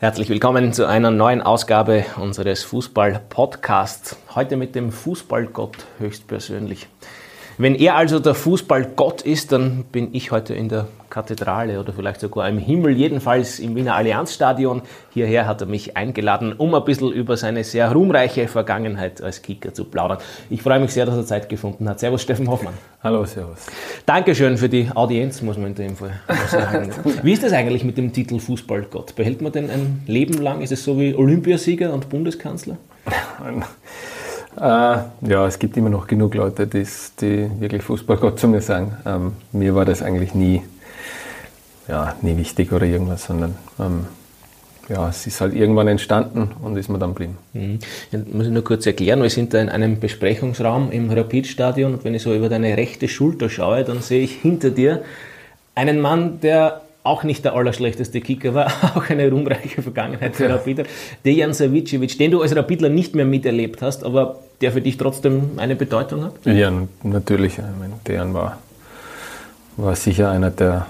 Herzlich willkommen zu einer neuen Ausgabe unseres Fußball-Podcasts. Heute mit dem Fußballgott höchstpersönlich. Wenn er also der Fußballgott ist, dann bin ich heute in der Kathedrale oder vielleicht sogar im Himmel, jedenfalls im Wiener Allianzstadion. Hierher hat er mich eingeladen, um ein bisschen über seine sehr ruhmreiche Vergangenheit als Kicker zu plaudern. Ich freue mich sehr, dass er Zeit gefunden hat. Servus, Steffen Hoffmann. Hallo, servus. Dankeschön für die Audienz, muss man in dem Fall sagen. Wie ist das eigentlich mit dem Titel Fußballgott? Behält man den ein Leben lang? Ist es so wie Olympiasieger und Bundeskanzler? Äh, ja, es gibt immer noch genug Leute, die, wirklich Fußballgott zu mir sagen. Ähm, mir war das eigentlich nie, ja, nie wichtig oder irgendwas, sondern ähm, ja, es ist halt irgendwann entstanden und ist mir dann blieben. Mhm. Ja, muss ich nur kurz erklären, wir sind da in einem Besprechungsraum im Rapid-Stadion und wenn ich so über deine rechte Schulter schaue, dann sehe ich hinter dir einen Mann, der auch nicht der allerschlechteste Kicker war, auch eine ruhmreiche Vergangenheit für ja. Rapid. Dejan Savicevic, den du als Rapidler nicht mehr miterlebt hast, aber der für dich trotzdem eine Bedeutung hat? Ja, natürlich. Meine, Dejan war, war sicher einer der,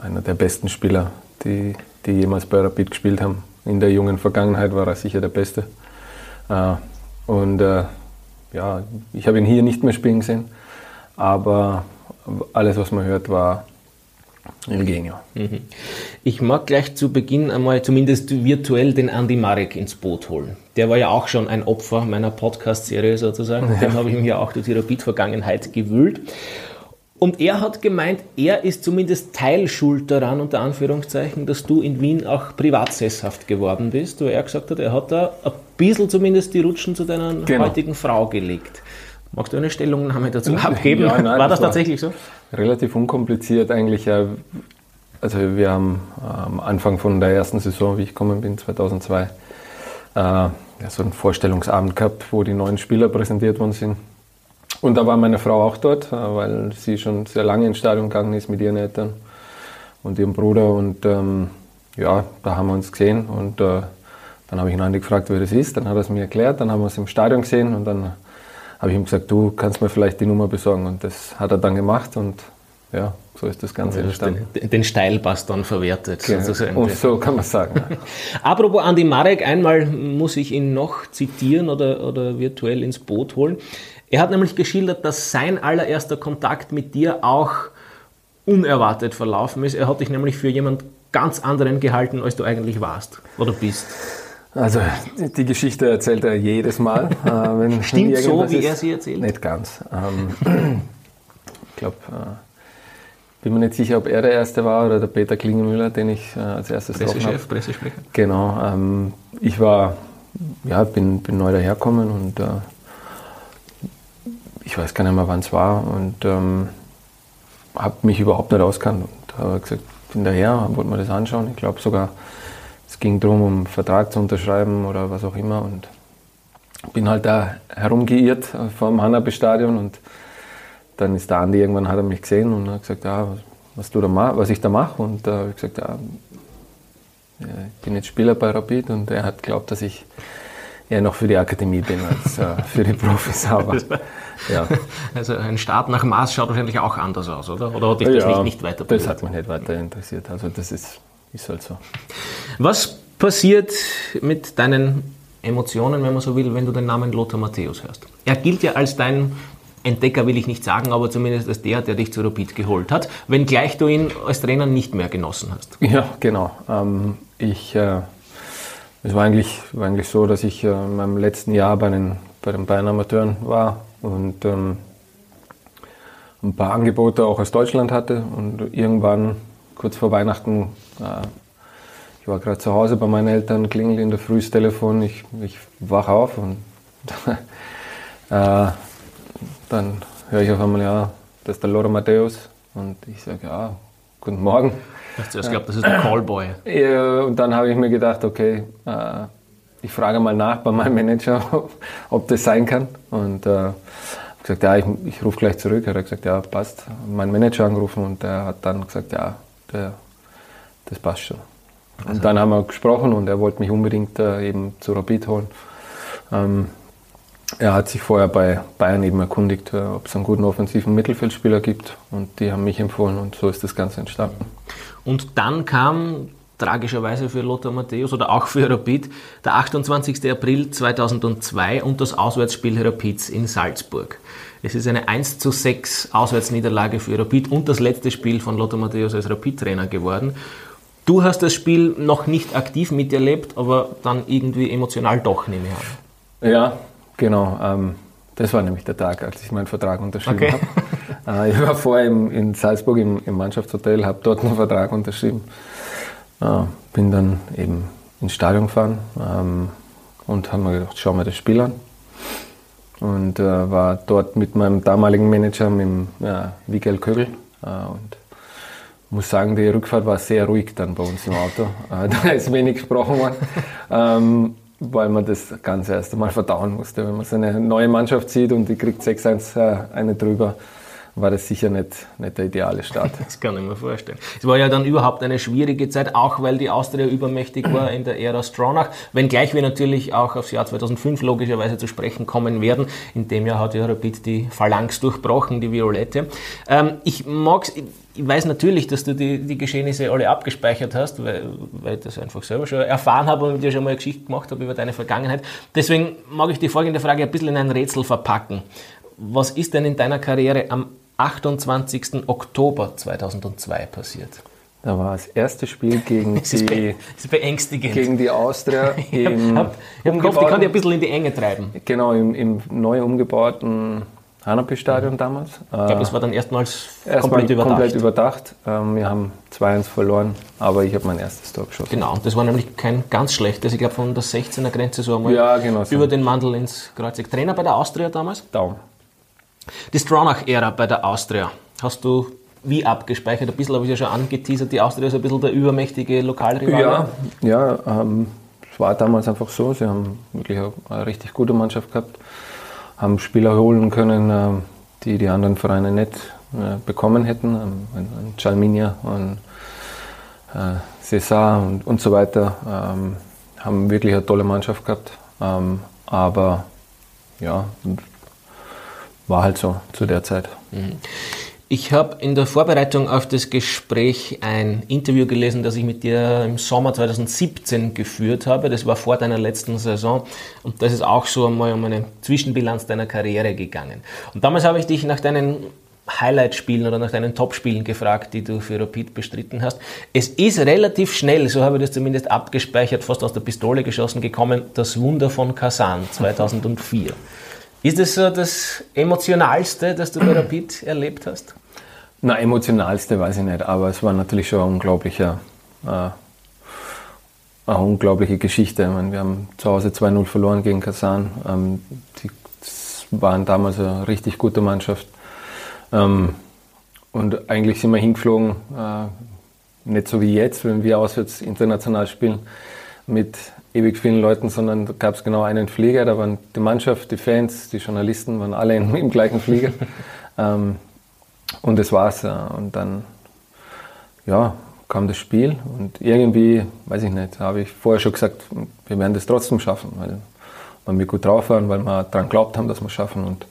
einer der besten Spieler, die, die jemals bei Rapid gespielt haben. In der jungen Vergangenheit war er sicher der Beste. Äh, und äh, ja, ich habe ihn hier nicht mehr spielen gesehen, aber alles, was man hört, war Eugenio. Mhm. Ich mag gleich zu Beginn einmal zumindest virtuell den Andy Marek ins Boot holen. Der war ja auch schon ein Opfer meiner Podcast-Serie sozusagen. Ja. Dem habe ich mich ja auch durch die Rapid-Vergangenheit gewühlt. Und er hat gemeint, er ist zumindest teilschuld daran, unter Anführungszeichen, dass du in Wien auch privat sesshaft geworden bist, wo er gesagt hat, er hat da ein bisschen zumindest die Rutschen zu deiner genau. heutigen Frau gelegt. Magst du eine Stellungnahme dazu abgeben? Ja, nein, war das, das tatsächlich so? Relativ unkompliziert eigentlich. Also wir haben am Anfang von der ersten Saison, wie ich gekommen bin, 2002, äh, so einen Vorstellungsabend gehabt, wo die neuen Spieler präsentiert worden sind. Und da war meine Frau auch dort, äh, weil sie schon sehr lange ins Stadion gegangen ist mit ihren Eltern und ihrem Bruder. Und ähm, ja, da haben wir uns gesehen und äh, dann habe ich ihn Andi gefragt, wer das ist. Dann hat er es mir erklärt, dann haben wir uns im Stadion gesehen und dann habe ich ihm gesagt, du kannst mir vielleicht die Nummer besorgen. Und das hat er dann gemacht und ja, so ist das Ganze entstanden. Den, den Steilpass dann verwertet. Genau. Sozusagen. Und so kann man sagen. Apropos Andi Marek, einmal muss ich ihn noch zitieren oder, oder virtuell ins Boot holen. Er hat nämlich geschildert, dass sein allererster Kontakt mit dir auch unerwartet verlaufen ist. Er hat dich nämlich für jemand ganz anderen gehalten, als du eigentlich warst oder bist. Also die Geschichte erzählt er jedes Mal. Äh, wenn Stimmt so, wie er sie erzählt? Nicht ganz. Ähm, ich glaube, äh, bin mir nicht sicher, ob er der Erste war oder der Peter Klingemüller, den ich äh, als erstes getroffen habe. Pressesprecher. Genau. Ähm, ich war, ja, bin, bin neu daherkommen und äh, ich weiß gar nicht mehr, wann es war und ähm, habe mich überhaupt nicht auskannt und habe gesagt, bin daher, wollte mir das anschauen. Ich glaube sogar es ging darum, um einen Vertrag zu unterschreiben oder was auch immer. Und bin halt da herumgeirrt vor dem Hanabi-Stadion und dann ist der Andi irgendwann hat er mich gesehen und hat gesagt, ja, was, du da mach, was ich da mache. Und da habe ich gesagt, ja, ich bin jetzt Spieler bei Rapid und er hat geglaubt, dass ich eher noch für die Akademie bin als äh, für die Profis. Aber, ja. Also ein Start nach Maß schaut wahrscheinlich auch anders aus, oder? Oder hat dich das ja, nicht, nicht weiter interessiert? Das hat mich nicht weiter interessiert. Also das ist ist halt so. Was passiert mit deinen Emotionen, wenn man so will, wenn du den Namen Lothar Matthäus hörst? Er gilt ja als dein Entdecker, will ich nicht sagen, aber zumindest als der, der dich zu Rapid geholt hat, wenngleich du ihn als Trainer nicht mehr genossen hast. Ja, genau. Ähm, ich, äh, es war eigentlich, war eigentlich so, dass ich äh, in meinem letzten Jahr bei den, bei den Bayern Amateuren war und ähm, ein paar Angebote auch aus Deutschland hatte und irgendwann kurz vor Weihnachten, äh, ich war gerade zu Hause bei meinen Eltern, klingelt in der Früh das Telefon, ich, ich wach auf und äh, dann höre ich auf einmal, ja, das ist der Loro Matthäus und ich sage, ja, guten Morgen. Ich glaube, das ist der Callboy. Ja, und dann habe ich mir gedacht, okay, äh, ich frage mal nach bei meinem Manager, ob das sein kann. Und äh, gesagt, ja, ich, ich rufe gleich zurück. Er hat gesagt, ja, passt. Mein Manager angerufen und der hat dann gesagt, ja, der, das passt schon. Und also. dann haben wir gesprochen und er wollte mich unbedingt äh, eben zu Rapid holen. Ähm, er hat sich vorher bei Bayern eben erkundigt, äh, ob es einen guten offensiven Mittelfeldspieler gibt und die haben mich empfohlen und so ist das Ganze entstanden. Und dann kam tragischerweise für Lothar Matthäus oder auch für Rapid, der 28. April 2002 und das Auswärtsspiel Rapids in Salzburg. Es ist eine 1 zu 6 Auswärtsniederlage für Rapid und das letzte Spiel von Lothar Matthäus als Rapid-Trainer geworden. Du hast das Spiel noch nicht aktiv miterlebt, aber dann irgendwie emotional doch, nehme ich an. Ja, genau. Ähm, das war nämlich der Tag, als ich meinen Vertrag unterschrieben okay. habe. Äh, ich war vorher im, in Salzburg im, im Mannschaftshotel, habe dort einen Vertrag unterschrieben. Äh, bin dann eben ins Stadion gefahren ähm, und haben mir gedacht, schauen wir das Spiel an. Und äh, war dort mit meinem damaligen Manager, mit dem ja, Miguel Kögel. Äh, und muss sagen, die Rückfahrt war sehr ruhig dann bei uns im Auto. Äh, da ist wenig gesprochen worden. ähm, weil man das Ganze erst einmal verdauen musste. Wenn man so eine neue Mannschaft sieht und die kriegt 6-1 äh, eine drüber, war das sicher nicht, nicht der ideale Start. Das kann ich mir vorstellen. Es war ja dann überhaupt eine schwierige Zeit, auch weil die Austria übermächtig war in der Ära Stronach, wenngleich wir natürlich auch aufs Jahr 2005 logischerweise zu sprechen kommen werden. In dem Jahr hat ja Rapid die Phalanx durchbrochen, die Violette. Ähm, ich mag's, ich weiß natürlich, dass du die, die Geschehnisse alle abgespeichert hast, weil, weil ich das einfach selber schon erfahren habe und mit dir schon mal eine Geschichte gemacht habe über deine Vergangenheit. Deswegen mag ich die folgende Frage ein bisschen in ein Rätsel verpacken. Was ist denn in deiner Karriere am 28. Oktober 2002 passiert? Da war das erste Spiel gegen, die, gegen die Austria. Ich habe hab gehofft, ich kann die ein bisschen in die Enge treiben. Genau, im, im neu umgebauten Hanapi-Stadion damals. Ich glaube, das war dann erstmals Erstmal komplett überdacht. Komplett überdacht. Ähm, wir haben 2-1 verloren, aber ich habe mein erstes Tor geschossen. Genau, und das war nämlich kein ganz schlechtes. Ich glaube, von der 16er Grenze so einmal ja, genau so. über den Mandel ins Kreuzeck. Trainer bei der Austria damals? Daum. Die Stronach-Ära bei der Austria. Hast du wie abgespeichert? Ein bisschen habe ich ja schon angeteasert. Die Austria ist ein bisschen der übermächtige Lokalrival. Ja, ja ähm, es war damals einfach so. Sie haben wirklich eine, eine richtig gute Mannschaft gehabt haben Spieler holen können, äh, die die anderen Vereine nicht äh, bekommen hätten. Ähm, ein Chalminia und äh, César und, und so weiter. Ähm, haben wirklich eine tolle Mannschaft gehabt. Ähm, aber ja, war halt so zu der Zeit. Mhm. Ich habe in der Vorbereitung auf das Gespräch ein Interview gelesen, das ich mit dir im Sommer 2017 geführt habe. Das war vor deiner letzten Saison und das ist auch so einmal um eine Zwischenbilanz deiner Karriere gegangen. Und damals habe ich dich nach deinen Highlight-Spielen oder nach deinen Top-Spielen gefragt, die du für Rapid bestritten hast. Es ist relativ schnell, so habe ich das zumindest abgespeichert, fast aus der Pistole geschossen gekommen, das Wunder von Kasan 2004. Ist das so das Emotionalste, das du bei Rapid erlebt hast? Na, emotionalste weiß ich nicht, aber es war natürlich schon ein unglaublicher, äh, eine unglaubliche Geschichte. Ich meine, wir haben zu Hause 2-0 verloren gegen Kasan. Ähm, die waren damals eine richtig gute Mannschaft. Ähm, und eigentlich sind wir hingeflogen, äh, nicht so wie jetzt, wenn wir auswärts international spielen, mit ewig vielen Leuten, sondern da gab es genau einen Flieger. Da waren die Mannschaft, die Fans, die Journalisten, waren alle im, im gleichen Flieger. ähm, und das war's. Und dann, ja, kam das Spiel und irgendwie, weiß ich nicht, habe ich vorher schon gesagt, wir werden das trotzdem schaffen, weil, weil wir gut drauf waren, weil wir daran glaubt haben, dass wir es schaffen. Und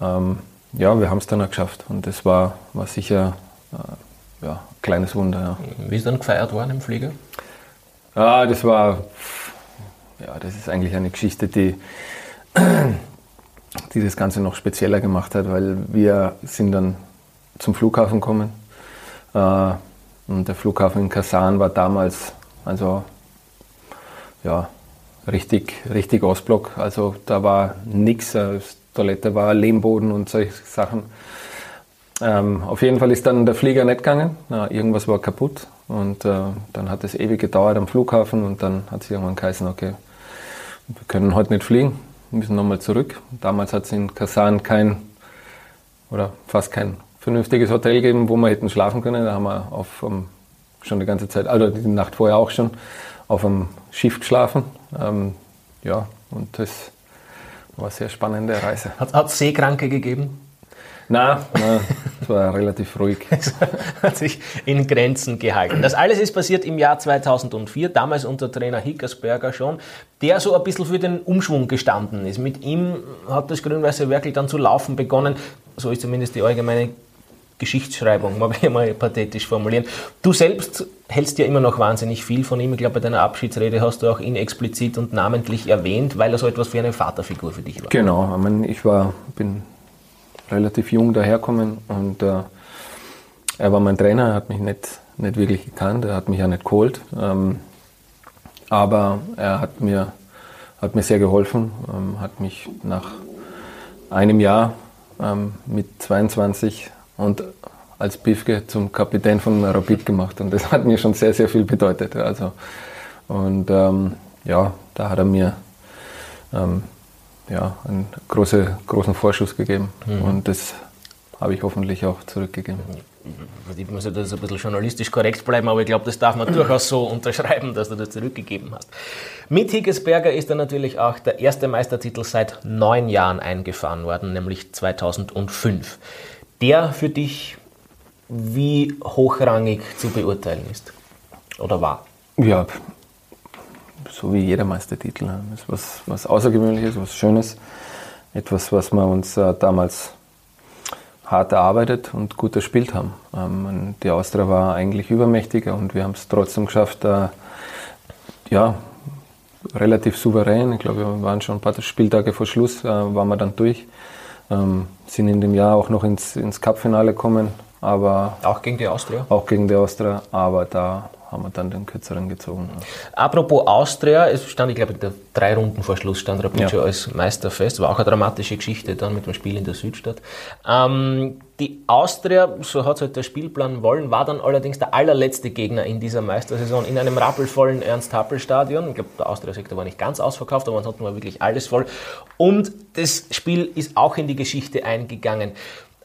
ähm, ja, wir haben es dann auch geschafft. Und das war, war sicher äh, ja, ein kleines Wunder. Ja. Wie ist dann gefeiert worden im Flieger? Ja, das war, ja, das ist eigentlich eine Geschichte, die, die das Ganze noch spezieller gemacht hat, weil wir sind dann zum Flughafen gekommen. Äh, und der Flughafen in Kasan war damals, also, ja, richtig, richtig Ostblock. Also da war nichts. Äh, Toilette war Lehmboden und solche Sachen. Ähm, auf jeden Fall ist dann der Flieger nicht gegangen. Na, irgendwas war kaputt. Und äh, dann hat es ewig gedauert am Flughafen und dann hat sich irgendwann geheißen, okay, wir können heute nicht fliegen, müssen nochmal zurück. Damals hat es in Kasan kein oder fast kein vernünftiges Hotel gegeben, wo wir hätten schlafen können. Da haben wir auf, um, schon die ganze Zeit, also die Nacht vorher auch schon, auf einem Schiff geschlafen. Ähm, ja, und das war eine sehr spannende Reise. Hat es Seekranke gegeben? Nein, nein, es war relativ ruhig. Es hat sich in Grenzen gehalten. Das alles ist passiert im Jahr 2004, damals unter Trainer Hickersberger schon, der so ein bisschen für den Umschwung gestanden ist. Mit ihm hat das Grün-Weiße wirklich dann zu laufen begonnen. So ist zumindest die allgemeine Geschichtsschreibung, mag ich mal pathetisch formulieren. Du selbst hältst ja immer noch wahnsinnig viel von ihm. Ich glaube, bei deiner Abschiedsrede hast du auch ihn explizit und namentlich erwähnt, weil er so etwas wie eine Vaterfigur für dich war. Genau, ich, meine, ich war, bin relativ jung daherkommen und äh, er war mein Trainer, er hat mich nicht, nicht wirklich gekannt, er hat mich ja nicht geholt. Ähm, aber er hat mir, hat mir sehr geholfen, ähm, hat mich nach einem Jahr ähm, mit 22 und als Pifke zum Kapitän von Rapid gemacht und das hat mir schon sehr, sehr viel bedeutet. Also, und ähm, ja, da hat er mir ähm, ja, einen große, großen Vorschuss gegeben mhm. und das habe ich hoffentlich auch zurückgegeben. Ich muss ja das ein bisschen journalistisch korrekt bleiben, aber ich glaube, das darf man durchaus so unterschreiben, dass du das zurückgegeben hast. Mit Higgesberger ist dann natürlich auch der erste Meistertitel seit neun Jahren eingefahren worden, nämlich 2005. Der für dich wie hochrangig zu beurteilen ist oder war? Ja, so wie jeder Meistertitel. Das ist was, was Außergewöhnliches, was Schönes. Etwas, was wir uns äh, damals hart erarbeitet und gut erspielt haben. Ähm, die Austria war eigentlich übermächtiger und wir haben es trotzdem geschafft, äh, ja, relativ souverän. Ich glaube, wir waren schon ein paar Spieltage vor Schluss, äh, waren wir dann durch. Ähm, sind in dem Jahr auch noch ins, ins Cup-Finale gekommen, aber. Auch gegen die Austria? Auch gegen die Austria, aber da haben wir dann den kürzeren gezogen. Apropos Austria, es stand, ich glaube, drei Runden vor Schluss stand Rapid ja. als Meister fest. War auch eine dramatische Geschichte dann mit dem Spiel in der Südstadt. Ähm, die Austria, so hat es halt der Spielplan wollen, war dann allerdings der allerletzte Gegner in dieser Meistersaison in einem rappelvollen Ernst-Happel-Stadion. Ich glaube, der Austria-Sektor war nicht ganz ausverkauft, aber ansonsten war wirklich alles voll. Und das Spiel ist auch in die Geschichte eingegangen.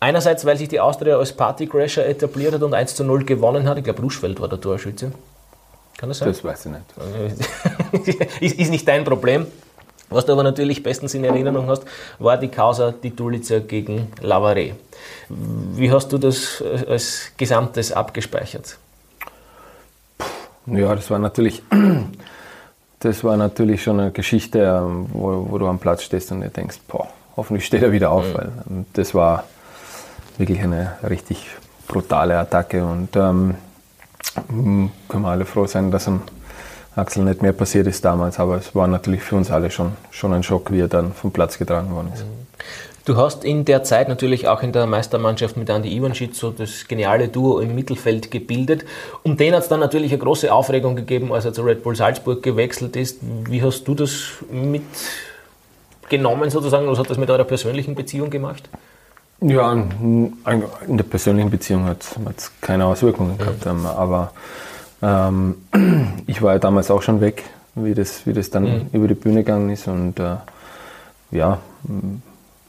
Einerseits, weil sich die Austria als Partycrasher etabliert hat und 1 zu 0 gewonnen hat. Ich glaube, Ruschfeld war der Torschütze. Kann das sein? Das weiß ich nicht. ist, ist nicht dein Problem. Was du aber natürlich bestens in Erinnerung hast, war die Causa die Tulica gegen Lavare. Wie hast du das als Gesamtes abgespeichert? Ja, das war natürlich, das war natürlich schon eine Geschichte, ähm, wo, wo du am Platz stehst und dir denkst, boah, hoffentlich steht er wieder auf, mhm. weil ähm, das war wirklich eine richtig brutale Attacke und ähm, können wir alle froh sein, dass am Axel nicht mehr passiert ist damals, aber es war natürlich für uns alle schon, schon ein Schock, wie er dann vom Platz getragen worden ist. Du hast in der Zeit natürlich auch in der Meistermannschaft mit Andy Ivanschitz so das geniale Duo im Mittelfeld gebildet. Um den hat es dann natürlich eine große Aufregung gegeben, als er zu Red Bull Salzburg gewechselt ist. Wie hast du das mitgenommen sozusagen? Was hat das mit eurer persönlichen Beziehung gemacht? Ja, in der persönlichen Beziehung hat es keine Auswirkungen gehabt. Mhm. Aber ähm, ich war ja damals auch schon weg, wie das, wie das dann mhm. über die Bühne gegangen ist. Und äh, ja,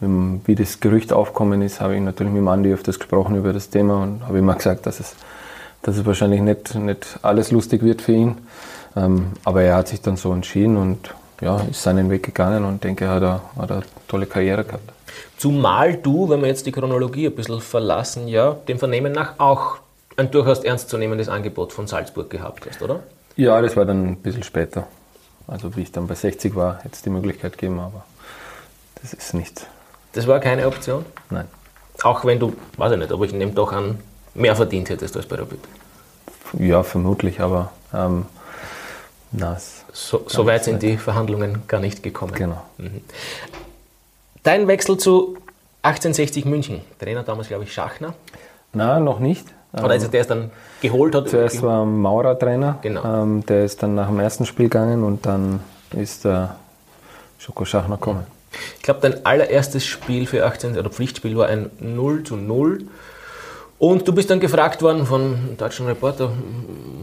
wie das Gerücht aufkommen ist, habe ich natürlich mit dem Andi öfters gesprochen über das Thema und habe immer gesagt, dass es, dass es wahrscheinlich nicht, nicht alles lustig wird für ihn. Ähm, aber er hat sich dann so entschieden und ja, ist seinen Weg gegangen und denke, er hat eine, hat eine tolle Karriere gehabt. Zumal du, wenn wir jetzt die Chronologie ein bisschen verlassen, ja, dem Vernehmen nach auch ein durchaus ernstzunehmendes Angebot von Salzburg gehabt hast, oder? Ja, das war dann ein bisschen später. Also wie ich dann bei 60 war, hätte es die Möglichkeit gegeben, aber das ist nicht. Das war keine Option? Nein. Auch wenn du, weiß ich nicht, aber ich nehme doch an, mehr verdient hättest als bei Rapid. Ja, vermutlich, aber ähm, na, so, so weit sind die Verhandlungen gar nicht gekommen. Genau. Mhm. Dein Wechsel zu 1860 München. Trainer damals, glaube ich, Schachner. Nein, noch nicht. Oder also der es dann geholt hat? Zuerst war Maurer Trainer. Genau. Ähm, der ist dann nach dem ersten Spiel gegangen und dann ist der Schoko Schachner gekommen. Ich glaube, dein allererstes Spiel für 18 oder Pflichtspiel war ein 0 zu 0 und du bist dann gefragt worden von deutschen Reporter,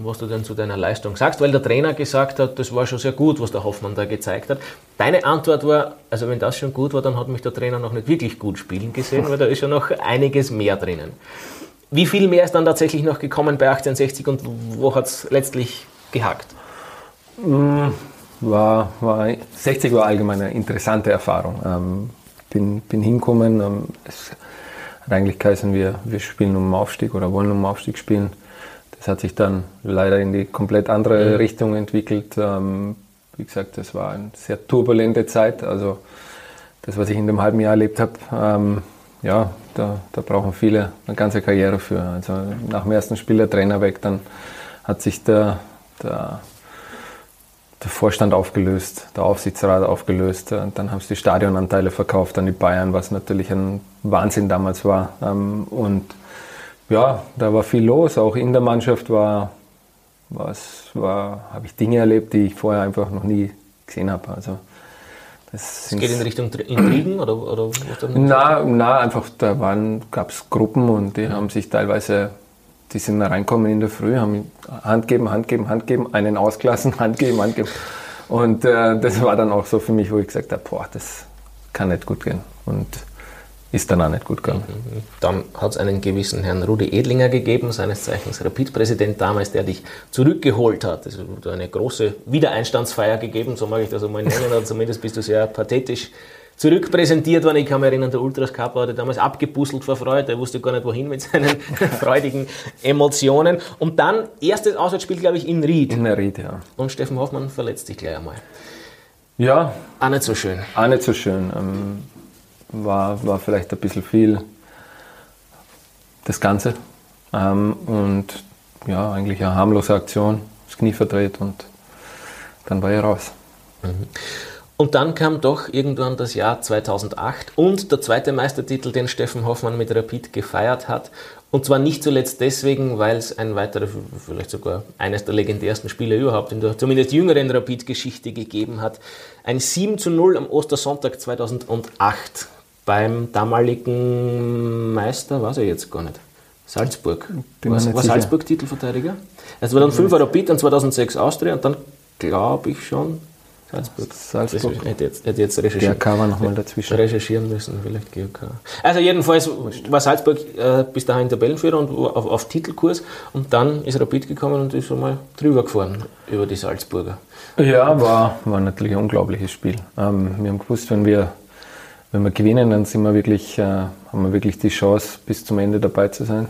was du denn zu deiner Leistung sagst, weil der Trainer gesagt hat, das war schon sehr gut, was der Hoffmann da gezeigt hat. Deine Antwort war, also wenn das schon gut war, dann hat mich der Trainer noch nicht wirklich gut spielen gesehen, weil da ist ja noch einiges mehr drinnen. Wie viel mehr ist dann tatsächlich noch gekommen bei 1860 und wo hat es letztlich gehakt? Mm, war, war, 60 war allgemein eine interessante Erfahrung. Ähm, bin, bin hingekommen, ähm, es, hat eigentlich geheißen, wir, wir spielen um Aufstieg oder wollen um Aufstieg spielen. Das hat sich dann leider in die komplett andere mhm. Richtung entwickelt. Ähm, wie gesagt, das war eine sehr turbulente Zeit. Also das, was ich in dem halben Jahr erlebt habe, ähm, ja, da, da brauchen viele eine ganze Karriere für. Also nach dem ersten Spiel der Trainer weg, dann hat sich der, der, der Vorstand aufgelöst, der Aufsichtsrat aufgelöst. Und dann haben sie die Stadionanteile verkauft an die Bayern, was natürlich ein Wahnsinn damals war. Ähm, und ja, da war viel los. Auch in der Mannschaft war, was war, habe ich Dinge erlebt, die ich vorher einfach noch nie gesehen habe. Also das geht in Richtung Intrigen oder, oder na, na, einfach da gab es Gruppen und die ja. haben sich teilweise, die sind da reinkommen in der Früh, haben Hand geben, Hand geben, Hand geben, einen ausgelassen, Hand geben, Hand geben. Und äh, das war dann auch so für mich, wo ich gesagt habe, boah, das kann nicht gut gehen. Und ist dann auch nicht gut gegangen. Dann hat es einen gewissen Herrn Rudi Edlinger gegeben, seines Zeichens Rapid-Präsident damals, der dich zurückgeholt hat. Es hat eine große Wiedereinstandsfeier gegeben, so mag ich das einmal nennen, oder zumindest bist du sehr pathetisch zurückpräsentiert worden. Ich kann mich erinnern, der Ultras Cup hatte damals abgepuzzelt vor Freude, er wusste gar nicht wohin mit seinen freudigen Emotionen. Und dann erstes Auswärtsspiel, glaube ich, in Ried. In Ried, ja. Und Steffen Hoffmann verletzt sich gleich einmal. Ja. Auch nicht so schön. Auch nicht so schön. Ähm war, war vielleicht ein bisschen viel das Ganze. Ähm, und ja, eigentlich eine harmlose Aktion, das Knie verdreht und dann war er raus. Mhm. Und dann kam doch irgendwann das Jahr 2008 und der zweite Meistertitel, den Steffen Hoffmann mit Rapid gefeiert hat. Und zwar nicht zuletzt deswegen, weil es ein weiterer, vielleicht sogar eines der legendärsten Spiele überhaupt in der zumindest jüngeren Rapid-Geschichte gegeben hat. Ein 7 zu 0 am Ostersonntag 2008 beim damaligen Meister, weiß ich jetzt gar nicht. Salzburg. Bin war, war Salzburg Titelverteidiger? Es war dann 5 Rapid, dann 2006 Austria und dann glaube ich schon Salzburg. Salzburg. Das hätte jetzt, hätte jetzt recherchieren, GRK war nochmal dazwischen. Recherchieren müssen, vielleicht GRK. Also jedenfalls war Salzburg äh, bis dahin Tabellenführer und auf, auf, Titelkurs und dann ist Rapid gekommen und ist einmal drüber gefahren über die Salzburger. Ja, war, war natürlich ein unglaubliches Spiel. Ähm, wir haben gewusst, wenn wir wenn wir gewinnen, dann sind wir wirklich, äh, haben wir wirklich die Chance, bis zum Ende dabei zu sein.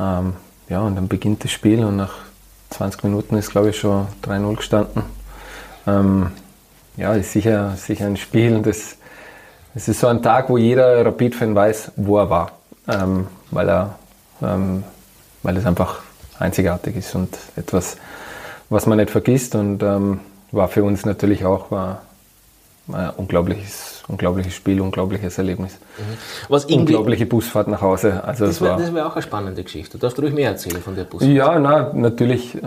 Ähm, ja, und dann beginnt das Spiel und nach 20 Minuten ist, glaube ich, schon 3-0 gestanden. Ähm, ja, ist sicher, sicher ein Spiel. Das, das ist so ein Tag, wo jeder Rapid-Fan weiß, wo er war. Ähm, weil, er, ähm, weil es einfach einzigartig ist und etwas, was man nicht vergisst. Und ähm, war für uns natürlich auch war, ein unglaubliches unglaubliches Spiel, unglaubliches Erlebnis. Mhm. Was Unglaubliche Busfahrt nach Hause. Also das wäre wär auch eine spannende Geschichte. Du darfst ruhig mehr erzählen von der Busfahrt. Ja, na, natürlich. Äh,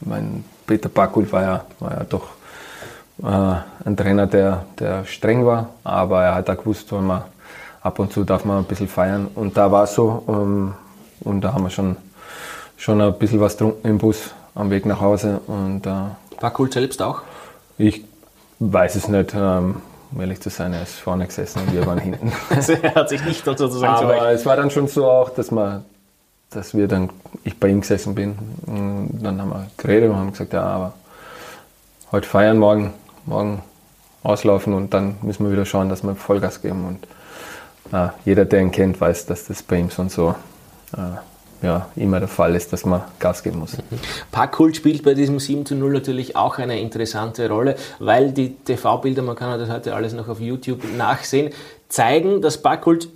mein Peter Backul war ja, war ja doch äh, ein Trainer, der, der streng war, aber er hat auch gewusst, wenn man ab und zu darf man ein bisschen feiern. Und da war es so. Ähm, und da haben wir schon, schon ein bisschen was getrunken im Bus am Weg nach Hause. Und, äh, Backul selbst auch? Ich weiß es nicht. Ähm, um ehrlich zu sein, er ist vorne gesessen und wir waren hinten. also er hat sich nicht sozusagen Aber zurecht. es war dann schon so auch, dass man, dass wir dann, ich bei ihm gesessen bin. Und dann haben wir geredet und haben gesagt, ja, aber heute feiern, morgen, morgen auslaufen und dann müssen wir wieder schauen, dass wir Vollgas geben. Und äh, jeder, der ihn kennt, weiß, dass das bei ihm schon so äh, ja, immer der Fall ist, dass man Gas geben muss. Parkkult spielt bei diesem 7 zu 0 natürlich auch eine interessante Rolle, weil die TV-Bilder, man kann das heute alles noch auf YouTube nachsehen, zeigen, dass Parkkult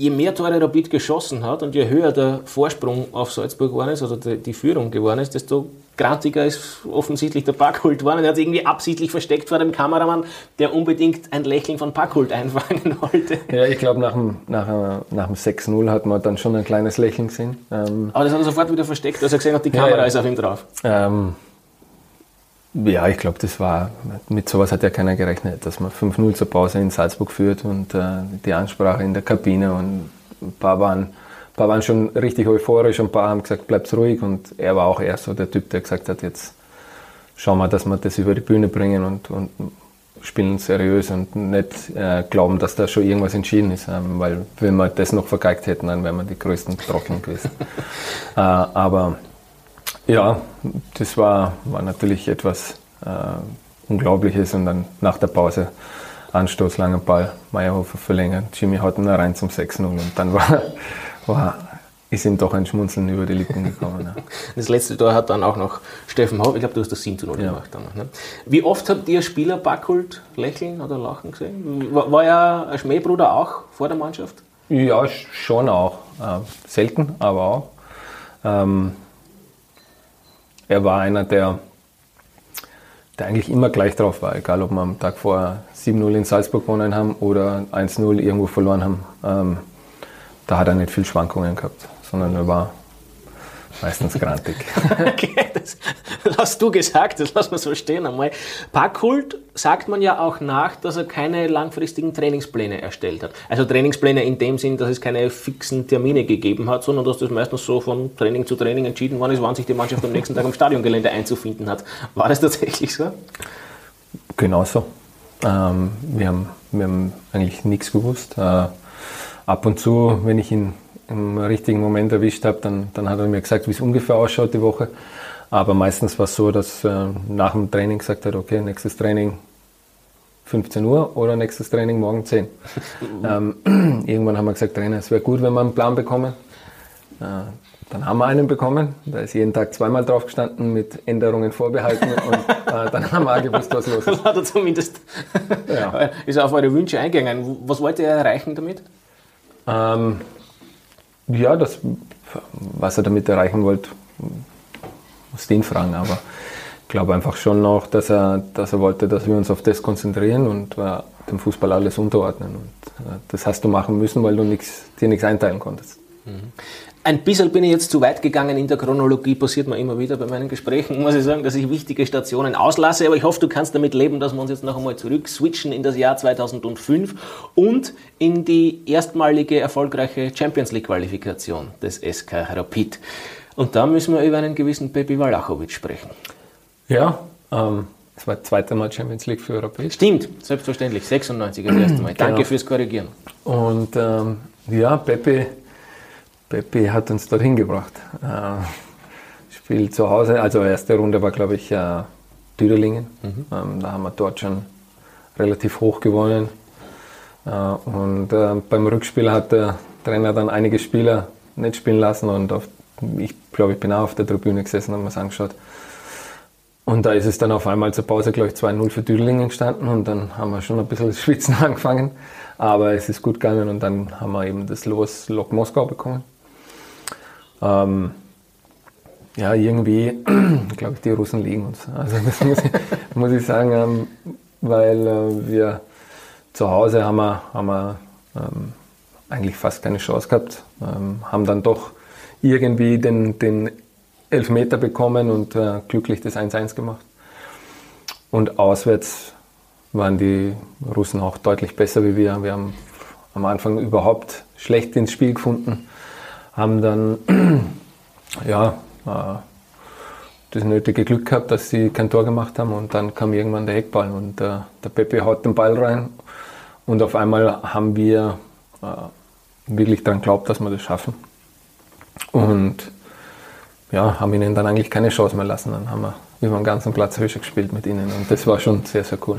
je mehr Tore Rapid geschossen hat und je höher der Vorsprung auf Salzburg geworden ist, oder die Führung geworden ist, desto grantiger ist offensichtlich der Parkhold geworden. Er hat irgendwie absichtlich versteckt vor dem Kameramann, der unbedingt ein Lächeln von Parkhold einfangen wollte. Ja, ich glaube, nach dem, nach, nach dem 6-0 hat man dann schon ein kleines Lächeln gesehen. Ähm, Aber das hat er sofort wieder versteckt, als er gesehen hat, die Kamera ja, ja. ist auf ihm drauf. Ähm, ja, ich glaube, das war, mit sowas hat ja keiner gerechnet, dass man 5-0 zur Pause in Salzburg führt und äh, die Ansprache in der Kabine und ein paar waren, ein paar waren schon richtig euphorisch und ein paar haben gesagt, bleibt ruhig und er war auch eher so der Typ, der gesagt hat, jetzt schauen wir, dass wir das über die Bühne bringen und, und spielen seriös und nicht äh, glauben, dass da schon irgendwas entschieden ist, ähm, weil wenn wir das noch vergeigt hätten, dann wären wir die größten Trotteln gewesen. äh, aber ja, das war, war natürlich etwas äh, Unglaubliches und dann nach der Pause Anstoß, langer Ball, Meyerhofer verlängert, Jimmy ihn rein zum 6-0 und dann war, war, ist ihm doch ein Schmunzeln über die Lippen gekommen. Ja. Das letzte Tor hat dann auch noch Steffen Hoff, ich glaube, du hast das 7 0 ja. gemacht. Dann ne? Wie oft habt ihr Spieler Backholt lächeln oder lachen gesehen? War, war ja ein Schmähbruder auch vor der Mannschaft? Ja, schon auch. Äh, selten, aber auch. Ähm, er war einer, der, der eigentlich immer gleich drauf war, egal ob wir am Tag vorher 7-0 in Salzburg gewonnen haben oder 1-0 irgendwo verloren haben. Ähm, da hat er nicht viel Schwankungen gehabt, sondern er war Meistens grantig. okay, das hast du gesagt, das lassen wir so stehen einmal. Parkkult sagt man ja auch nach, dass er keine langfristigen Trainingspläne erstellt hat. Also Trainingspläne in dem Sinn, dass es keine fixen Termine gegeben hat, sondern dass das meistens so von Training zu Training entschieden worden ist, wann sich die Mannschaft am nächsten Tag am Stadiongelände einzufinden hat. War das tatsächlich so? Genau so. Ähm, wir, haben, wir haben eigentlich nichts gewusst. Äh, ab und zu, wenn ich ihn im richtigen Moment erwischt habe, dann, dann hat er mir gesagt, wie es ungefähr ausschaut die Woche. Aber meistens war es so, dass äh, nach dem Training gesagt hat, okay, nächstes Training 15 Uhr oder nächstes Training morgen 10. ähm, irgendwann haben wir gesagt, Trainer, es wäre gut, wenn wir einen Plan bekommen. Äh, dann haben wir einen bekommen. Da ist jeden Tag zweimal drauf gestanden mit Änderungen vorbehalten und äh, dann haben wir auch gewusst, was los ist. Hat er zumindest ja. ist auf eure Wünsche eingegangen. Was wollt ihr erreichen damit? Ähm, ja, das, was er damit erreichen wollte, muss den fragen, aber ich glaube einfach schon noch, dass er, dass er wollte, dass wir uns auf das konzentrieren und äh, dem Fußball alles unterordnen. Und äh, das hast du machen müssen, weil du nix, dir nichts einteilen konntest. Mhm. Ein bisschen bin ich jetzt zu weit gegangen in der Chronologie, passiert mir immer wieder bei meinen Gesprächen, muss ich sagen, dass ich wichtige Stationen auslasse, aber ich hoffe, du kannst damit leben, dass wir uns jetzt noch einmal zurück switchen in das Jahr 2005 und in die erstmalige erfolgreiche Champions League Qualifikation des SK Rapid. Und da müssen wir über einen gewissen Pepi Walachowitsch sprechen. Ja, ähm, es war das zweite Mal Champions League für Rapid. Stimmt, selbstverständlich, 96 das erste Mal. Danke genau. fürs Korrigieren. Und ähm, ja, Pepe Peppi hat uns dorthin gebracht. Äh, Spiel zu Hause, also erste Runde war, glaube ich, äh, Düdelingen. Mhm. Ähm, da haben wir dort schon relativ hoch gewonnen. Äh, und äh, beim Rückspiel hat der Trainer dann einige Spieler nicht spielen lassen und auf, ich glaube, ich bin auch auf der Tribüne gesessen und mir es angeschaut. Und da ist es dann auf einmal zur Pause, glaube ich, 2-0 für Düdelingen gestanden und dann haben wir schon ein bisschen das Schwitzen angefangen. Aber es ist gut gegangen und dann haben wir eben das Los Lok Moskau bekommen. Ähm, ja, irgendwie, glaube ich, die Russen liegen uns. Also das muss ich, muss ich sagen, ähm, weil äh, wir zu Hause haben wir, haben wir ähm, eigentlich fast keine Chance gehabt, ähm, haben dann doch irgendwie den, den Elfmeter bekommen und äh, glücklich das 1-1 gemacht. Und auswärts waren die Russen auch deutlich besser wie wir. Wir haben am Anfang überhaupt schlecht ins Spiel gefunden haben dann ja, äh, das nötige Glück gehabt, dass sie kein Tor gemacht haben und dann kam irgendwann der Eckball und äh, der Pepe haut den Ball rein und auf einmal haben wir äh, wirklich daran geglaubt, dass wir das schaffen und ja, haben ihnen dann eigentlich keine Chance mehr lassen. Dann haben wir über den ganzen Platz höher gespielt mit ihnen und das war schon sehr, sehr cool.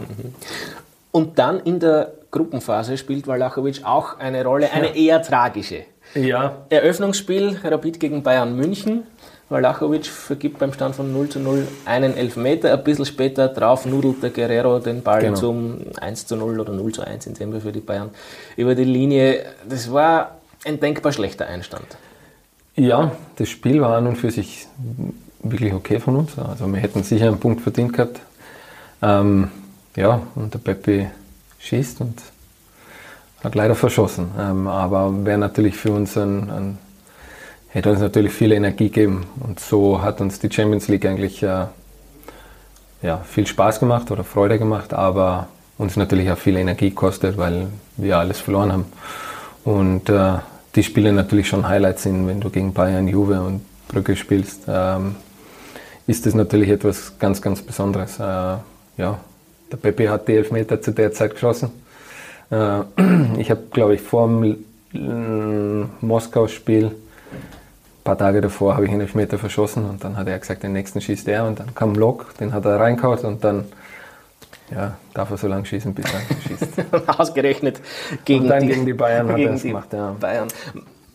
Und dann in der Gruppenphase spielt Walachowitsch auch eine Rolle, eine ja. eher tragische. Ja. Eröffnungsspiel Rapid gegen Bayern München. Walachowitsch vergibt beim Stand von 0 zu 0 einen Elfmeter. Ein bisschen später drauf nudelt der Guerrero den Ball genau. zum 1 zu 0 oder 0 zu 1 in dem Fall für die Bayern über die Linie. Das war ein denkbar schlechter Einstand. Ja, das Spiel war an und für sich wirklich okay von uns. Also wir hätten sicher einen Punkt verdient gehabt. Ähm, ja, und der Peppi schießt und hat leider verschossen. Ähm, aber wäre natürlich für uns ein, ein, hätte uns natürlich viel Energie gegeben. Und so hat uns die Champions League eigentlich äh, ja, viel Spaß gemacht oder Freude gemacht, aber uns natürlich auch viel Energie gekostet, weil wir alles verloren haben. Und äh, die Spiele natürlich schon Highlights sind, wenn du gegen Bayern, Juve und Brücke spielst, ähm, ist das natürlich etwas ganz, ganz Besonderes. Äh, ja, der Pepe hat die Elfmeter zu der Zeit geschossen. Äh, ich habe, glaube ich, vor dem äh, Moskau-Spiel, ein paar Tage davor, habe ich einen Elfmeter verschossen und dann hat er gesagt, den nächsten schießt er und dann kam Lok, den hat er reingehauen und dann ja, darf er so lange schießen, bis er schießt. Ausgerechnet gegen, und dann die, gegen die Bayern hat er es gemacht. Ja. Bayern.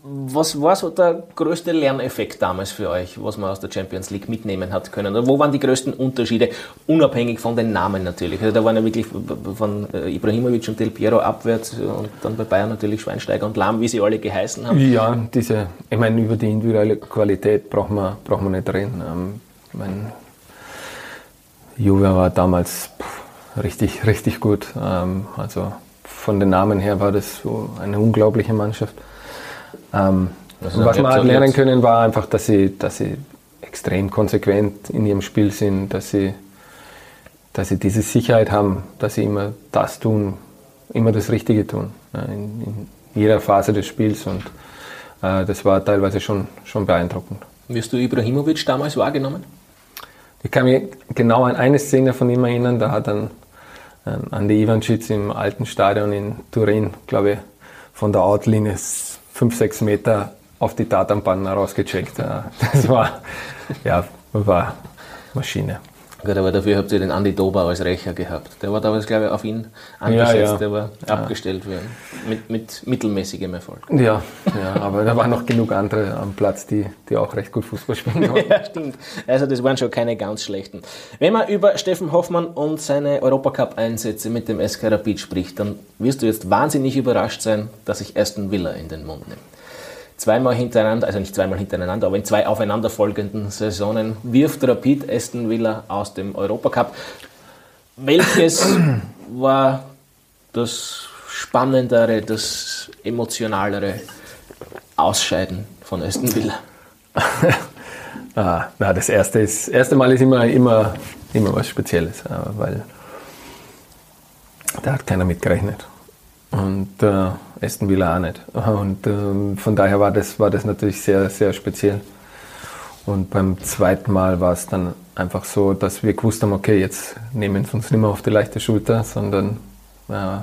Was war so der größte Lerneffekt damals für euch, was man aus der Champions League mitnehmen hat können? Oder wo waren die größten Unterschiede, unabhängig von den Namen natürlich? Also da waren ja wirklich von äh, Ibrahimovic und Del Piero abwärts und dann bei Bayern natürlich Schweinsteiger und Lahm, wie sie alle geheißen haben. Ja, diese, ich meine, über die individuelle Qualität braucht man, braucht man nicht reden. Ähm, mein Juve war damals richtig, richtig gut. Ähm, also von den Namen her war das so eine unglaubliche Mannschaft. Ähm, was wir halt lernen können, war einfach, dass sie, dass sie extrem konsequent in ihrem Spiel sind, dass sie, dass sie diese Sicherheit haben, dass sie immer das tun, immer das Richtige tun, in, in jeder Phase des Spiels und äh, das war teilweise schon, schon beeindruckend. Wie hast du Ibrahimovic damals wahrgenommen? Ich kann mich genau an eine Szene von ihm erinnern, da hat dann ähm, Andi Ivancic im alten Stadion in Turin, glaube ich, von der Outlinie fünf, sechs Meter auf die Tatanbahn rausgecheckt. Das war, ja, war Maschine. Gut, aber dafür habt ihr den Andi Dober als Rächer gehabt. Der war damals, glaube ich, auf ihn angesetzt, ja, ja. der war ja. abgestellt worden. Mit, mit mittelmäßigem Erfolg. Ja, ja, aber da waren noch genug andere am Platz, die, die auch recht gut Fußball spielen ja, stimmt. Also das waren schon keine ganz schlechten. Wenn man über Steffen Hoffmann und seine Europacup-Einsätze mit dem SK Rapid spricht, dann wirst du jetzt wahnsinnig überrascht sein, dass ich Aston Villa in den Mund nehme zweimal hintereinander, also nicht zweimal hintereinander, aber in zwei aufeinanderfolgenden Saisonen wirft Rapid Aston Villa aus dem Europacup. Welches war das spannendere, das emotionalere Ausscheiden von Aston Villa? ah, na, das erste, ist, erste Mal ist immer, immer, immer was Spezielles, weil da hat keiner mitgerechnet. Und äh, Aston Villa auch nicht. Und ähm, von daher war das, war das natürlich sehr, sehr speziell. Und beim zweiten Mal war es dann einfach so, dass wir gewusst haben, okay, jetzt nehmen wir uns nicht mehr auf die leichte Schulter, sondern äh,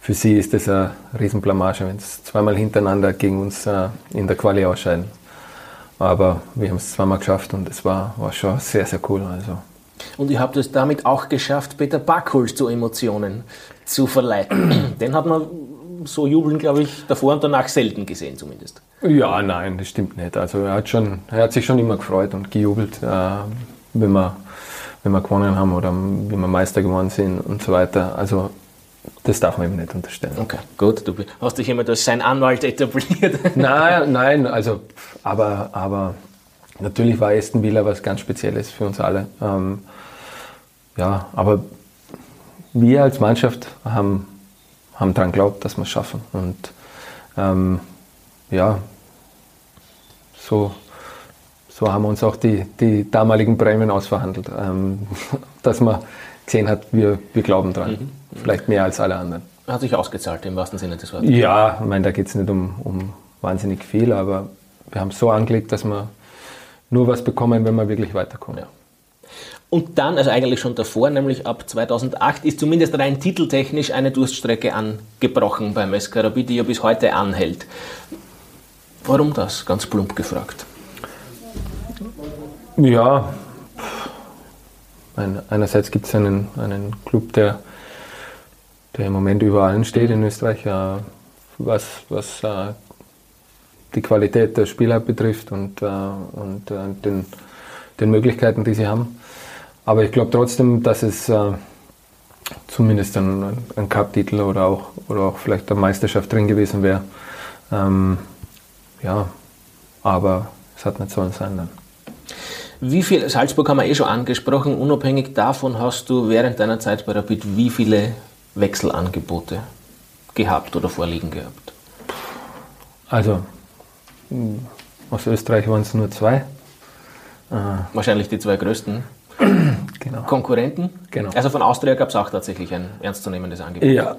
für sie ist das eine Riesenblamage, wenn es zweimal hintereinander gegen uns äh, in der Quali ausscheiden. Aber wir haben es zweimal geschafft und es war, war schon sehr, sehr cool. Also. Und ihr habt es damit auch geschafft, Peter Backholz zu Emotionen zu verleiten. Den hat man so jubeln, glaube ich, davor und danach selten gesehen zumindest. Ja, nein, das stimmt nicht. Also er hat, schon, er hat sich schon immer gefreut und gejubelt, äh, wenn, wir, wenn wir gewonnen haben oder wenn wir Meister geworden sind und so weiter. Also das darf man ihm nicht unterstellen. Okay, gut. Du hast dich immer als sein Anwalt etabliert. nein, nein, also, aber, aber natürlich war Aston Villa was ganz Spezielles für uns alle. Ähm, ja, aber wir als Mannschaft haben haben daran geglaubt, dass wir es schaffen. Und ähm, ja, so, so haben wir uns auch die, die damaligen Prämien ausverhandelt, ähm, dass man gesehen hat, wir, wir glauben dran. Mhm. Vielleicht mehr als alle anderen. Hat sich ausgezahlt im wahrsten Sinne des Wortes. Ja, ich meine, da geht es nicht um, um wahnsinnig viel, aber wir haben es so angelegt, dass wir nur was bekommen, wenn wir wirklich weiterkommen. Ja. Und dann, also eigentlich schon davor, nämlich ab 2008, ist zumindest rein titeltechnisch eine Durststrecke angebrochen beim Rapid, die ja bis heute anhält. Warum das? Ganz plump gefragt. Ja, einerseits gibt es einen, einen Club, der, der im Moment über allen steht in Österreich, äh, was, was äh, die Qualität der Spieler betrifft und, äh, und den, den Möglichkeiten, die sie haben. Aber ich glaube trotzdem, dass es äh, zumindest ein, ein Cup-Titel oder auch, oder auch vielleicht eine Meisterschaft drin gewesen wäre. Ähm, ja, aber es hat nicht sollen sein dann. Wie viel, Salzburg haben wir eh schon angesprochen, unabhängig davon hast du während deiner Zeit bei Rapid wie viele Wechselangebote gehabt oder vorliegen gehabt? Also, aus Österreich waren es nur zwei. Wahrscheinlich die zwei größten genau. Konkurrenten. Genau. Also von Austria gab es auch tatsächlich ein ernstzunehmendes Angebot. Ja.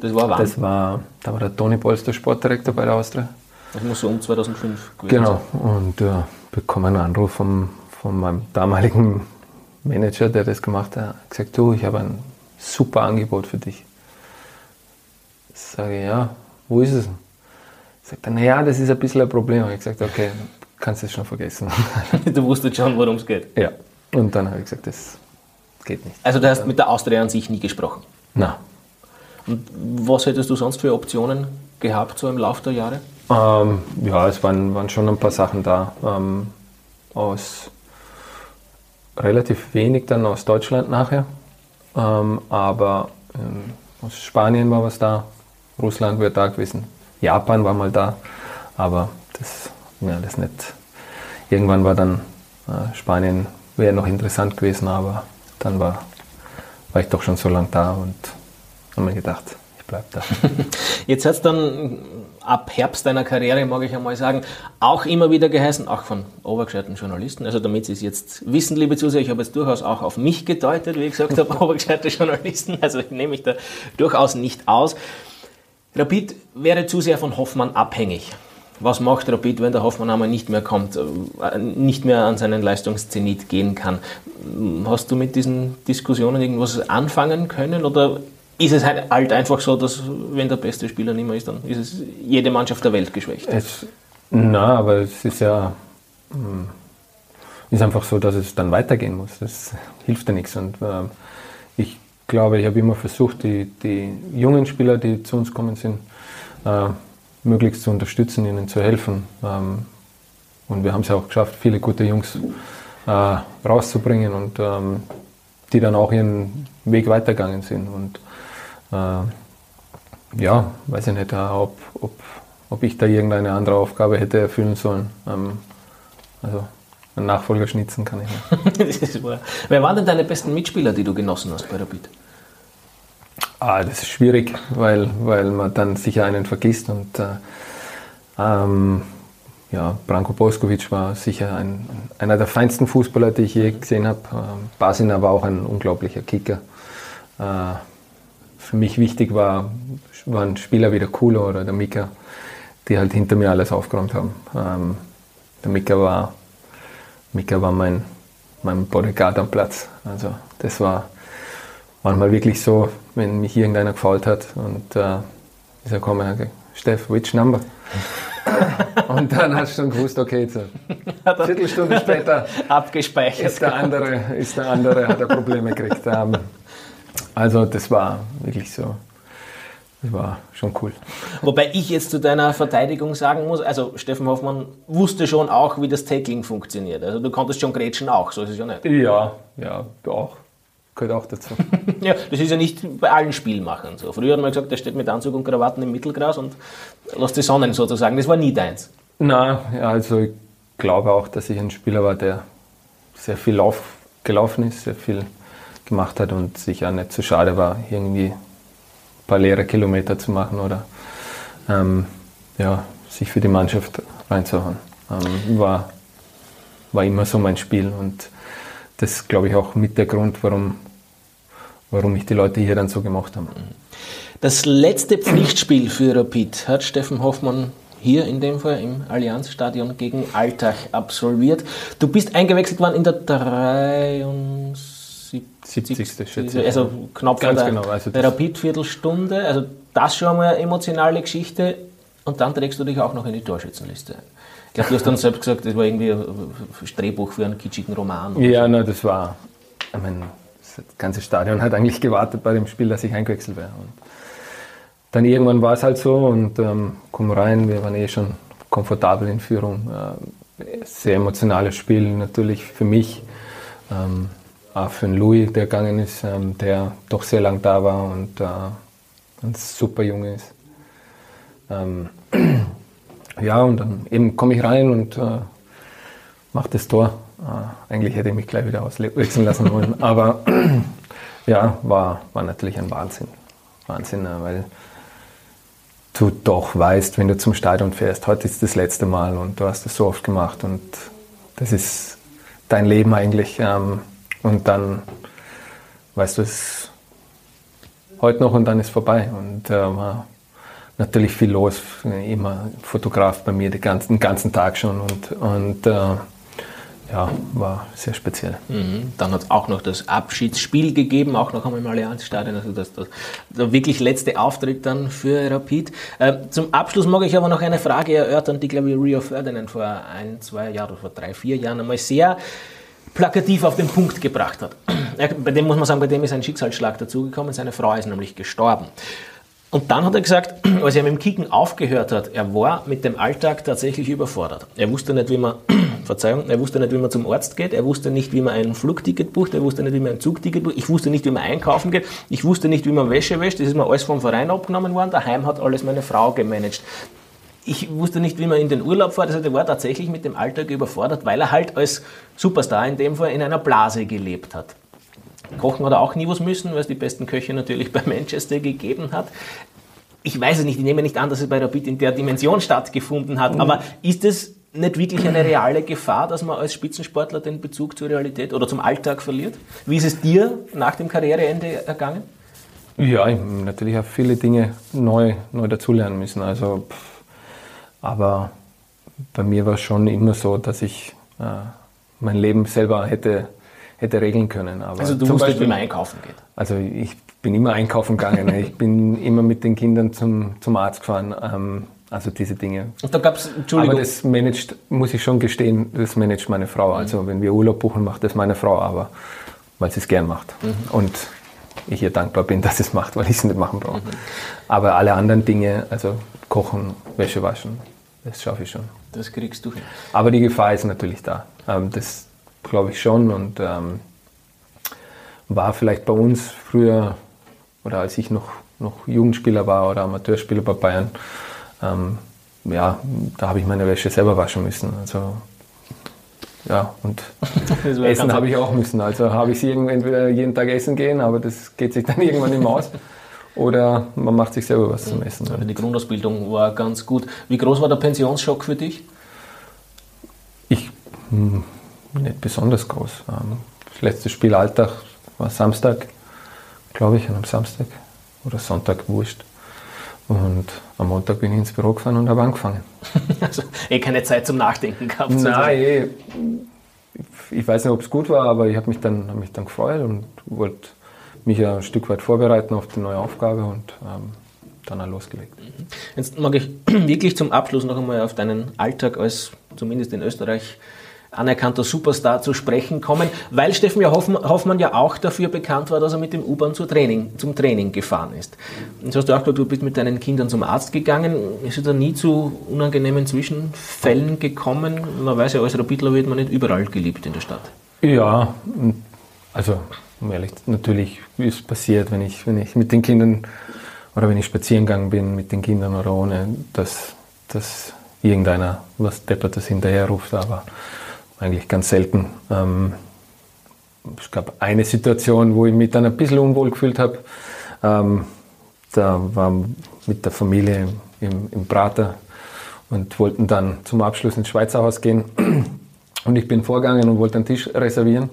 Das war wann? Das war, da war der Toni Polster Sportdirektor bei der Austria. Das muss so um 2005 gewesen genau. sein. Genau. Und äh, bekomme einen Anruf vom, von meinem damaligen Manager, der das gemacht hat, hat gesagt, du, ich habe ein super Angebot für dich. Ich sage, ja, wo ist es? Sagt er, naja, das ist ein bisschen ein Problem. Ich habe gesagt, okay, kannst du es schon vergessen. du wusstest schon, worum es geht. Ja. Und dann habe ich gesagt, das geht nicht. Also du hast mit der Austria an sich nie gesprochen? Nein. Und was hättest du sonst für Optionen gehabt so im Laufe der Jahre? Ähm, ja, es waren, waren schon ein paar Sachen da. Ähm, aus relativ wenig dann aus Deutschland nachher. Ähm, aber ähm, aus Spanien war was da, Russland wäre da gewesen, Japan war mal da, aber das, ja, das nicht. Irgendwann war dann äh, Spanien wäre noch interessant gewesen, aber dann war, war ich doch schon so lange da und habe mir gedacht, ich bleibe da. Jetzt hat es dann ab Herbst deiner Karriere, mag ich einmal sagen, auch immer wieder geheißen, auch von obergescheiten Journalisten, also damit Sie es jetzt wissen, liebe Zuseher, ich habe jetzt durchaus auch auf mich gedeutet, wie ich gesagt habe, obergescheite Journalisten, also ich nehme mich da durchaus nicht aus. Rapid wäre zu sehr von Hoffmann abhängig. Was macht Rapid, wenn der Hoffmann einmal nicht mehr kommt, äh, nicht mehr an seinen Leistungszenit gehen kann? Hast du mit diesen Diskussionen irgendwas anfangen können oder ist es halt, einfach so, dass wenn der beste Spieler nicht mehr ist, dann ist es jede Mannschaft der Welt geschwächt? Es, na, aber es ist ja hm, ist einfach so, dass es dann weitergehen muss. Das hilft ja nichts. Und äh, ich glaube, ich habe immer versucht, die, die jungen Spieler, die zu uns kommen sind, äh, möglichst zu unterstützen, ihnen zu helfen. Ähm, und wir haben es ja auch geschafft, viele gute Jungs äh, rauszubringen und ähm, die dann auch ihren Weg weitergegangen sind. Und äh, ja, weiß ich nicht, ob, ob, ob ich da irgendeine andere Aufgabe hätte erfüllen sollen. Ähm, also einen Nachfolger schnitzen kann ich nicht. Wer waren denn deine besten Mitspieler, die du genossen hast bei Rapid? Ah, das ist schwierig, weil, weil man dann sicher einen vergisst. Und äh, ähm, ja, Branko Boskovic war sicher ein, einer der feinsten Fußballer, die ich je gesehen habe. Ähm, Basin war auch ein unglaublicher Kicker. Äh, für mich wichtig war, waren Spieler wie der Kulo oder der Mika, die halt hinter mir alles aufgeräumt haben. Ähm, der Mika war, Mika war mein, mein Bodyguard am Platz. Also das war manchmal wirklich so, wenn mich irgendeiner gefault hat und äh, ist er gekommen und gesagt, Steff, which number? und dann hast du schon gewusst, okay, jetzt eine Viertelstunde später abgespeichert. Ist der andere, ist der andere hat er Probleme gekriegt. Ähm, also das war wirklich so. Das war schon cool. Wobei ich jetzt zu deiner Verteidigung sagen muss, also Steffen Hoffmann wusste schon auch, wie das Tackling funktioniert. Also du konntest schon grätschen auch, so ist es ja nicht. Ja, ja, auch gehört auch dazu. ja, das ist ja nicht bei allen Spielmachern so. Früher hat man gesagt, der steht mit Anzug und Krawatten im Mittelgras und lässt die Sonnen sozusagen. Das war nie deins. Na, ja, also ich glaube auch, dass ich ein Spieler war, der sehr viel Lauf gelaufen ist, sehr viel gemacht hat und sich auch nicht zu schade war, irgendwie ein paar leere Kilometer zu machen oder ähm, ja, sich für die Mannschaft reinzuhauen. Ähm, war, war immer so mein Spiel und das glaube ich auch mit der Grund, warum warum mich die Leute hier dann so gemacht haben. Das letzte Pflichtspiel für Rapid hat Steffen Hoffmann hier in dem Fall im Allianzstadion gegen Alltag absolviert. Du bist eingewechselt worden in der 73. 70. Schätze Also knapp Ganz vor der, genau, also der Rapid-Viertelstunde. Also das schon mal eine emotionale Geschichte. Und dann trägst du dich auch noch in die Torschützenliste. Ich glaube, du hast dann selbst gesagt, das war irgendwie ein Drehbuch für einen kitschigen Roman. Ja, so. na, das war, ich meine, das ganze Stadion hat eigentlich gewartet bei dem Spiel, dass ich eingewechselt wäre. Und dann irgendwann war es halt so und ähm, komm rein, wir waren eh schon komfortabel in Führung. Äh, sehr emotionales Spiel natürlich für mich, ähm, auch für den Louis, der gegangen ist, ähm, der doch sehr lang da war und äh, ein super Junge ist. Ähm, ja, und dann eben komme ich rein und äh, mache das Tor. Äh, eigentlich hätte ich mich gleich wieder auswechseln lassen wollen. Aber ja, war, war natürlich ein Wahnsinn. Wahnsinn, äh, weil du doch weißt, wenn du zum Stadion fährst, heute ist das letzte Mal und du hast das so oft gemacht und das ist dein Leben eigentlich. Ähm, und dann weißt du, es heute noch und dann ist vorbei. Und äh, war natürlich viel los, immer Fotograf bei mir den ganzen, den ganzen Tag schon und, und äh, ja, war sehr speziell. Mhm. Dann hat es auch noch das Abschiedsspiel gegeben, auch noch einmal im Allianzstadion, also das, das, der wirklich letzte Auftritt dann für Rapid. Äh, zum Abschluss mag ich aber noch eine Frage erörtern, die, glaube ich, Rio Ferdinand vor ein, zwei Jahren oder vor drei, vier Jahren einmal sehr plakativ auf den Punkt gebracht hat. Bei dem muss man sagen, bei dem ist ein Schicksalsschlag dazugekommen, seine Frau ist nämlich gestorben. Und dann hat er gesagt, als er mit dem Kicken aufgehört hat, er war mit dem Alltag tatsächlich überfordert. Er wusste nicht, wie man, Verzeihung, er wusste nicht, wie man zum Arzt geht, er wusste nicht, wie man ein Flugticket bucht, er wusste nicht, wie man ein Zugticket bucht, ich wusste nicht, wie man einkaufen geht, ich wusste nicht, wie man Wäsche wäscht, das ist mir alles vom Verein abgenommen worden, daheim hat alles meine Frau gemanagt. ich wusste nicht, wie man in den Urlaub fährt. Also der war tatsächlich mit dem Alltag überfordert, weil er halt als Superstar in dem Fall in einer Blase gelebt hat. Kochen hat er auch nie was müssen, weil es die besten Köche natürlich bei Manchester gegeben hat. Ich weiß es nicht, ich nehme nicht an, dass es bei Rapid in der Dimension stattgefunden hat, mhm. aber ist es nicht wirklich eine reale Gefahr, dass man als Spitzensportler den Bezug zur Realität oder zum Alltag verliert? Wie ist es dir nach dem Karriereende ergangen? Ja, ich natürlich habe viele Dinge neu, neu dazulernen müssen. Also, pff, aber bei mir war es schon immer so, dass ich äh, mein Leben selber hätte hätte regeln können. Aber also du wusstest, Beispiel, man einkaufen geht? Also ich bin immer einkaufen gegangen. ich bin immer mit den Kindern zum, zum Arzt gefahren. Ähm, also diese Dinge. Und da gab's, Entschuldigung. Aber das managt, muss ich schon gestehen, das managt meine Frau. Mhm. Also wenn wir Urlaub buchen, macht das meine Frau, aber weil sie es gern macht. Mhm. Und ich ihr dankbar bin, dass sie es macht, weil ich es nicht machen brauche. Mhm. Aber alle anderen Dinge, also kochen, Wäsche waschen, das schaffe ich schon. Das kriegst du hin. Aber die Gefahr ist natürlich da. Ähm, das, glaube ich schon. Und ähm, war vielleicht bei uns früher, oder als ich noch, noch Jugendspieler war oder Amateurspieler bei Bayern, ähm, ja, da habe ich meine Wäsche selber waschen müssen. Also ja, und essen habe ich auch müssen. Also habe ich sie entweder jeden Tag essen gehen, aber das geht sich dann irgendwann nicht mehr aus. Oder man macht sich selber was zum Essen. Also die Grundausbildung war ganz gut. Wie groß war der Pensionsschock für dich? Ich, hm, nicht besonders groß. Ähm, das letzte Spiel Alltag war Samstag, glaube ich, am Samstag oder Sonntag, wurscht. Und am Montag bin ich ins Büro gefahren und habe angefangen. Also eh keine Zeit zum Nachdenken gehabt. Nein, eh, ich weiß nicht, ob es gut war, aber ich habe mich, dann, hab mich dann gefreut und wollte mich ein Stück weit vorbereiten auf die neue Aufgabe und ähm, dann auch losgelegt. Jetzt mag ich wirklich zum Abschluss noch einmal auf deinen Alltag als zumindest in Österreich anerkannter Superstar zu sprechen kommen, weil Steffen Hoffmann ja auch dafür bekannt war, dass er mit dem U-Bahn Training, zum Training gefahren ist. Jetzt hast du auch gesagt, du bist mit deinen Kindern zum Arzt gegangen. Ist es da nie zu unangenehmen Zwischenfällen gekommen? Man weiß ja, als Rapidler wird man nicht überall geliebt in der Stadt. Ja, also um ehrlich, natürlich ist es passiert, wenn ich, wenn ich mit den Kindern oder wenn ich spazieren gegangen bin mit den Kindern oder ohne, dass, dass irgendeiner was Deppertes hinterher ruft, aber eigentlich ganz selten. Ähm, es gab eine Situation, wo ich mich dann ein bisschen unwohl gefühlt habe. Ähm, da war mit der Familie im, im Prater und wollten dann zum Abschluss ins Schweizer Haus gehen. Und ich bin vorgegangen und wollte einen Tisch reservieren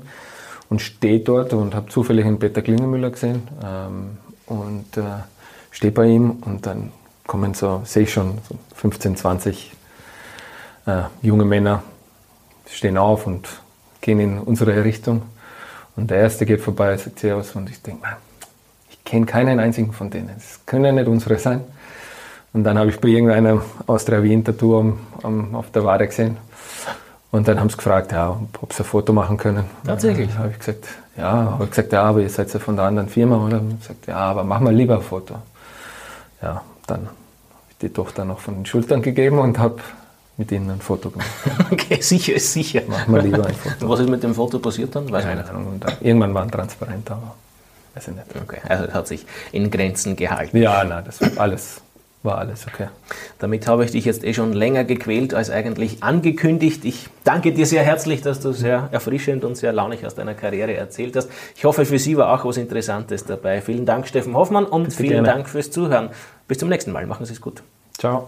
und stehe dort und habe zufällig einen Peter Klingemüller gesehen ähm, und äh, stehe bei ihm und dann kommen so, sehe ich schon, so 15, 20 äh, junge Männer stehen auf und gehen in unsere Richtung. Und der erste geht vorbei, sagt Servus und ich denke, ich kenne keinen einzigen von denen. Das können ja nicht unsere sein. Und dann habe ich bei irgendeiner Austria Wien Tattoo am, auf der Wade gesehen. Und dann haben sie gefragt, ja, ob sie ein Foto machen können. Tatsächlich? Habe ich gesagt, ja, habe ich gesagt, ja, aber ihr seid ja von der anderen Firma, oder? Und gesagt, ja, aber mach mal lieber ein Foto. Ja, dann habe ich die Tochter noch von den Schultern gegeben und habe mit ihnen ein Foto gemacht. okay, sicher ist sicher. Machen wir lieber ein Foto. Was ist mit dem Foto passiert dann? Weiß Keine Ahnung. Und irgendwann war ein transparent, aber weiß ich nicht. Okay, also es hat sich in Grenzen gehalten. Ja, nein, das war alles, war alles okay. Damit habe ich dich jetzt eh schon länger gequält als eigentlich angekündigt. Ich danke dir sehr herzlich, dass du sehr erfrischend und sehr launig aus deiner Karriere erzählt hast. Ich hoffe, für Sie war auch was Interessantes dabei. Vielen Dank, Steffen Hoffmann, und Bitte vielen gerne. Dank fürs Zuhören. Bis zum nächsten Mal. Machen Sie es gut. Ciao.